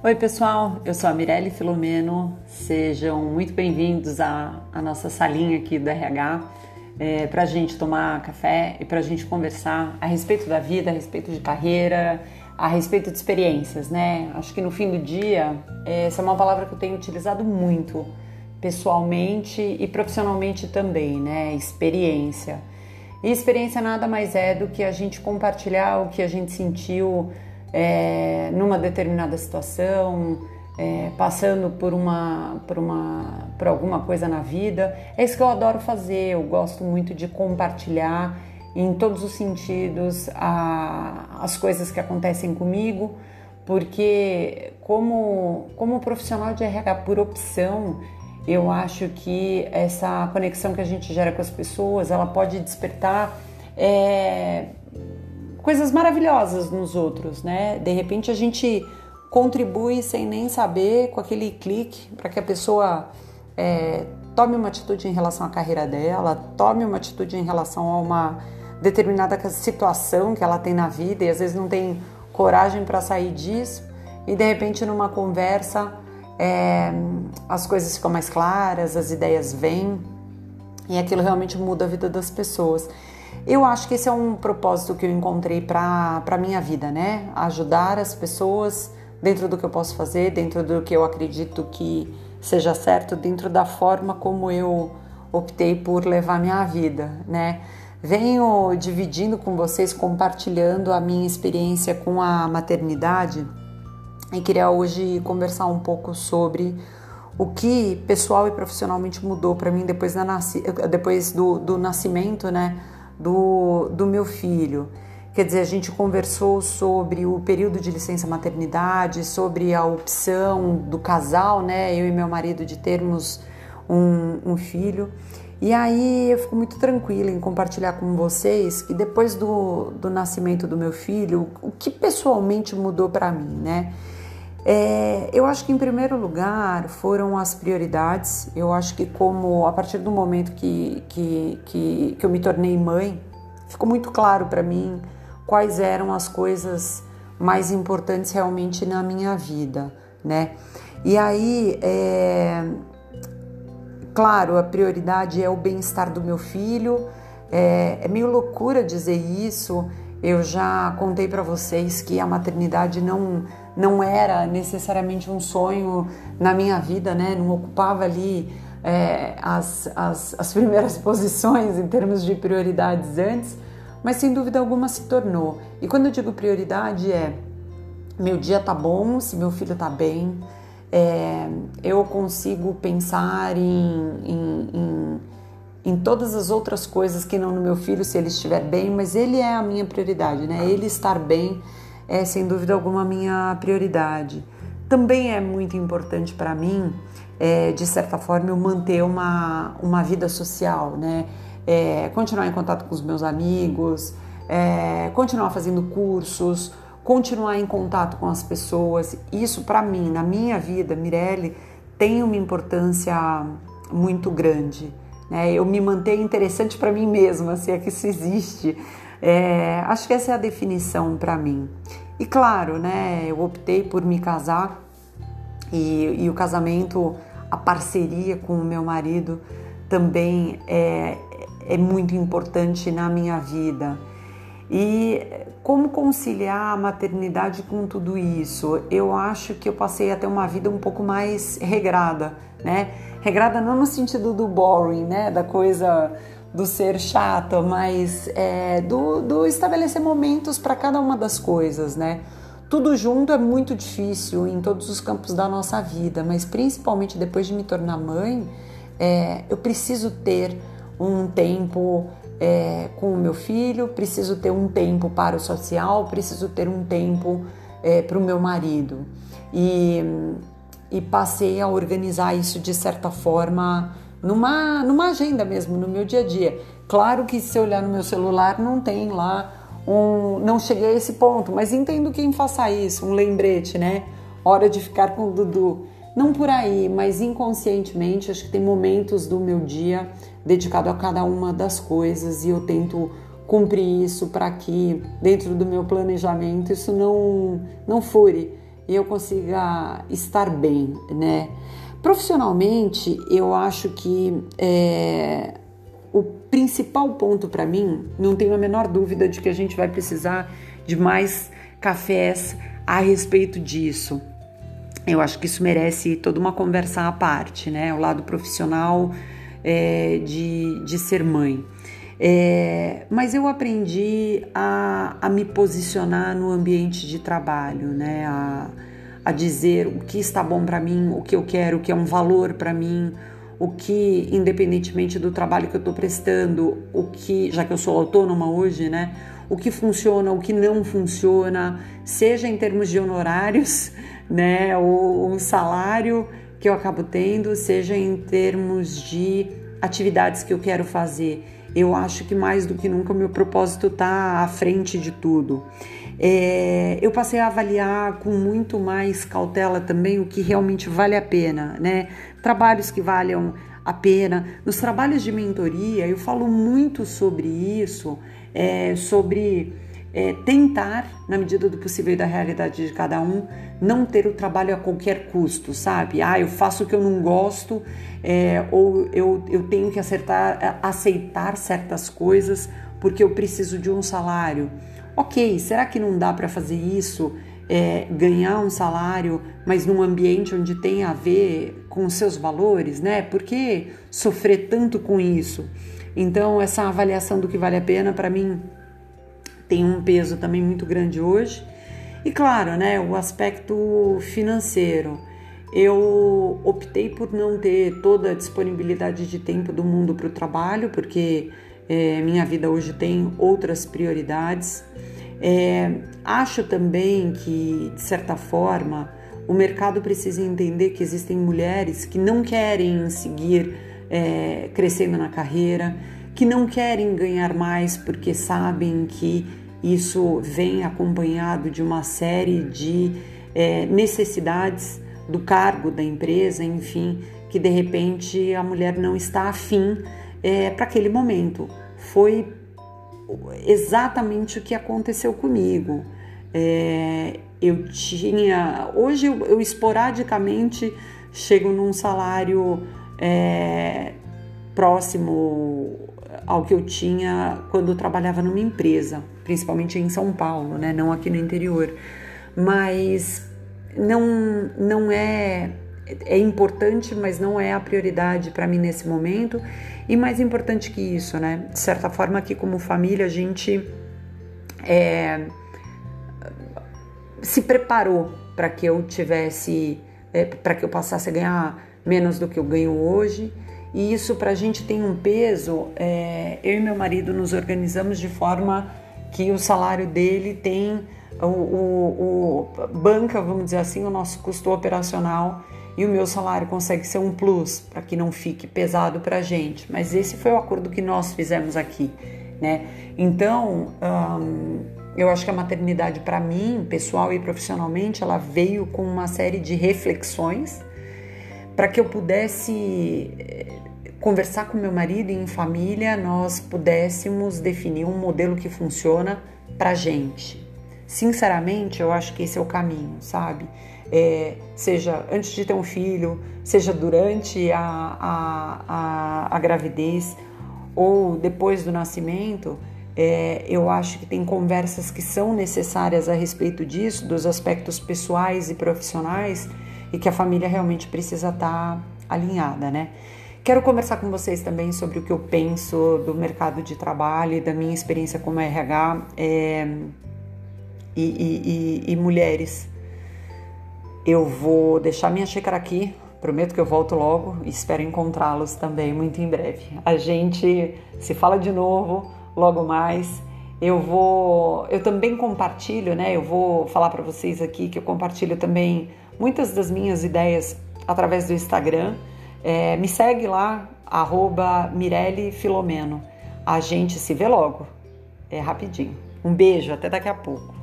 Oi, pessoal, eu sou a Mirelle Filomeno, sejam muito bem-vindos à, à, nossa salinha aqui do RH é, para a gente tomar café e para a gente conversar a respeito da vida, a respeito de carreira, a respeito de experiências, né? Acho que no fim do dia, essa é uma palavra que eu tenho utilizado muito, pessoalmente e profissionalmente também, né? Experiência. E experiência nada mais é do que a gente compartilhar o que a gente sentiu é, numa determinada situação, é, passando por uma, por uma, por alguma coisa na vida. É isso que eu adoro fazer. Eu gosto muito de compartilhar em todos os sentidos a, as coisas que acontecem comigo, porque como como profissional de RH por opção eu acho que essa conexão que a gente gera com as pessoas, ela pode despertar é, coisas maravilhosas nos outros, né? De repente a gente contribui sem nem saber com aquele clique para que a pessoa é, tome uma atitude em relação à carreira dela, tome uma atitude em relação a uma determinada situação que ela tem na vida e às vezes não tem coragem para sair disso e de repente numa conversa é, as coisas ficam mais claras, as ideias vêm e aquilo realmente muda a vida das pessoas. Eu acho que esse é um propósito que eu encontrei para a minha vida, né? Ajudar as pessoas dentro do que eu posso fazer, dentro do que eu acredito que seja certo, dentro da forma como eu optei por levar minha vida, né? Venho dividindo com vocês, compartilhando a minha experiência com a maternidade e queria hoje conversar um pouco sobre o que pessoal e profissionalmente mudou para mim depois, da depois do, do nascimento né, do, do meu filho. Quer dizer, a gente conversou sobre o período de licença maternidade, sobre a opção do casal, né, eu e meu marido, de termos um, um filho. E aí eu fico muito tranquila em compartilhar com vocês que depois do, do nascimento do meu filho, o que pessoalmente mudou para mim, né? É, eu acho que em primeiro lugar foram as prioridades. Eu acho que como a partir do momento que, que, que, que eu me tornei mãe, ficou muito claro para mim quais eram as coisas mais importantes realmente na minha vida, né? E aí, é, claro, a prioridade é o bem-estar do meu filho. É, é meio loucura dizer isso. Eu já contei para vocês que a maternidade não não era necessariamente um sonho na minha vida, né? Não ocupava ali é, as, as, as primeiras posições em termos de prioridades antes, mas sem dúvida alguma se tornou. E quando eu digo prioridade é meu dia tá bom, se meu filho tá bem, é, eu consigo pensar em, em, em, em, todas as outras coisas que não no meu filho, se ele estiver bem, mas ele é a minha prioridade, né? Ele estar bem é sem dúvida alguma a minha prioridade. Também é muito importante para mim, é, de certa forma, eu manter uma, uma vida social, né? É, continuar em contato com os meus amigos, é, continuar fazendo cursos, continuar em contato com as pessoas. Isso para mim, na minha vida, Mirelle, tem uma importância muito grande. Né? Eu me manter interessante para mim mesma, se é que isso existe. É, acho que essa é a definição para mim. E claro, né, eu optei por me casar e, e, o casamento, a parceria com o meu marido também é, é muito importante na minha vida. E como conciliar a maternidade com tudo isso? Eu acho que eu passei a ter uma vida um pouco mais regrada, né? Regrada não no sentido do boring, né? Da coisa do ser chato, mas é, do, do estabelecer momentos para cada uma das coisas, né? Tudo junto é muito difícil em todos os campos da nossa vida, mas principalmente depois de me tornar mãe, é, eu preciso ter um tempo é, com o meu filho, preciso ter um tempo para o social, preciso ter um tempo é, para o meu marido. E, e passei a organizar isso de certa forma numa, numa agenda mesmo, no meu dia a dia. Claro que se eu olhar no meu celular não tem lá um. Não cheguei a esse ponto, mas entendo quem faça isso, um lembrete, né? Hora de ficar com o Dudu. Não por aí, mas inconscientemente, acho que tem momentos do meu dia dedicado a cada uma das coisas e eu tento cumprir isso para que dentro do meu planejamento isso não não fure e eu consiga estar bem, né? Profissionalmente, eu acho que é, o principal ponto para mim, não tenho a menor dúvida de que a gente vai precisar de mais cafés a respeito disso. Eu acho que isso merece toda uma conversa à parte, né? O lado profissional é, de, de ser mãe. É, mas eu aprendi a, a, me posicionar no ambiente de trabalho, né? A, a dizer o que está bom para mim, o que eu quero, o que é um valor para mim, o que, independentemente do trabalho que eu estou prestando, o que, já que eu sou autônoma hoje, né? O que funciona, o que não funciona, seja em termos de honorários, né? Ou um salário que eu acabo tendo, seja em termos de atividades que eu quero fazer. Eu acho que mais do que nunca o meu propósito está à frente de tudo. É, eu passei a avaliar com muito mais cautela também o que realmente vale a pena, né? Trabalhos que valham a pena. Nos trabalhos de mentoria, eu falo muito sobre isso, é, sobre é, tentar, na medida do possível e da realidade de cada um, não ter o trabalho a qualquer custo, sabe? Ah, eu faço o que eu não gosto, é, ou eu, eu tenho que acertar, aceitar certas coisas porque eu preciso de um salário. Ok, será que não dá para fazer isso? É, ganhar um salário, mas num ambiente onde tem a ver com seus valores, né? Por que sofrer tanto com isso? Então, essa avaliação do que vale a pena, para mim, tem um peso também muito grande hoje. E claro, né, o aspecto financeiro. Eu optei por não ter toda a disponibilidade de tempo do mundo para o trabalho, porque é, minha vida hoje tem outras prioridades. É, acho também que, de certa forma, o mercado precisa entender que existem mulheres que não querem seguir é, crescendo na carreira, que não querem ganhar mais porque sabem que isso vem acompanhado de uma série de é, necessidades do cargo da empresa, enfim, que de repente a mulher não está afim é, para aquele momento. Foi exatamente o que aconteceu comigo. É, eu tinha. Hoje eu, eu, esporadicamente chego num salário é, próximo ao que eu tinha quando eu trabalhava numa empresa, principalmente em São Paulo, né? não aqui no interior. Mas não, não é é importante, mas não é a prioridade para mim nesse momento. E mais importante que isso, né? De certa forma, aqui como família, a gente é, se preparou para que eu tivesse, é, para que eu passasse a ganhar menos do que eu ganho hoje. E isso para a gente tem um peso. É, eu e meu marido nos organizamos de forma que o salário dele tem o, o, o banca, vamos dizer assim, o nosso custo operacional e o meu salário consegue ser um plus para que não fique pesado para a gente. Mas esse foi o acordo que nós fizemos aqui, né? Então, hum, eu acho que a maternidade para mim, pessoal e profissionalmente, ela veio com uma série de reflexões para que eu pudesse conversar com meu marido e em família nós pudéssemos definir um modelo que funciona para gente. Sinceramente, eu acho que esse é o caminho, sabe? É, seja antes de ter um filho, seja durante a, a, a, a gravidez ou depois do nascimento, é, eu acho que tem conversas que são necessárias a respeito disso, dos aspectos pessoais e profissionais, e que a família realmente precisa estar tá alinhada, né? Quero conversar com vocês também sobre o que eu penso do mercado de trabalho e da minha experiência como RH é, e, e, e, e mulheres. Eu vou deixar minha xícara aqui, prometo que eu volto logo e espero encontrá-los também muito em breve. A gente se fala de novo logo mais. Eu vou, eu também compartilho, né? Eu vou falar para vocês aqui que eu compartilho também muitas das minhas ideias através do Instagram. É, me segue lá, arroba Mirelle Filomeno. A gente se vê logo. É rapidinho. Um beijo, até daqui a pouco.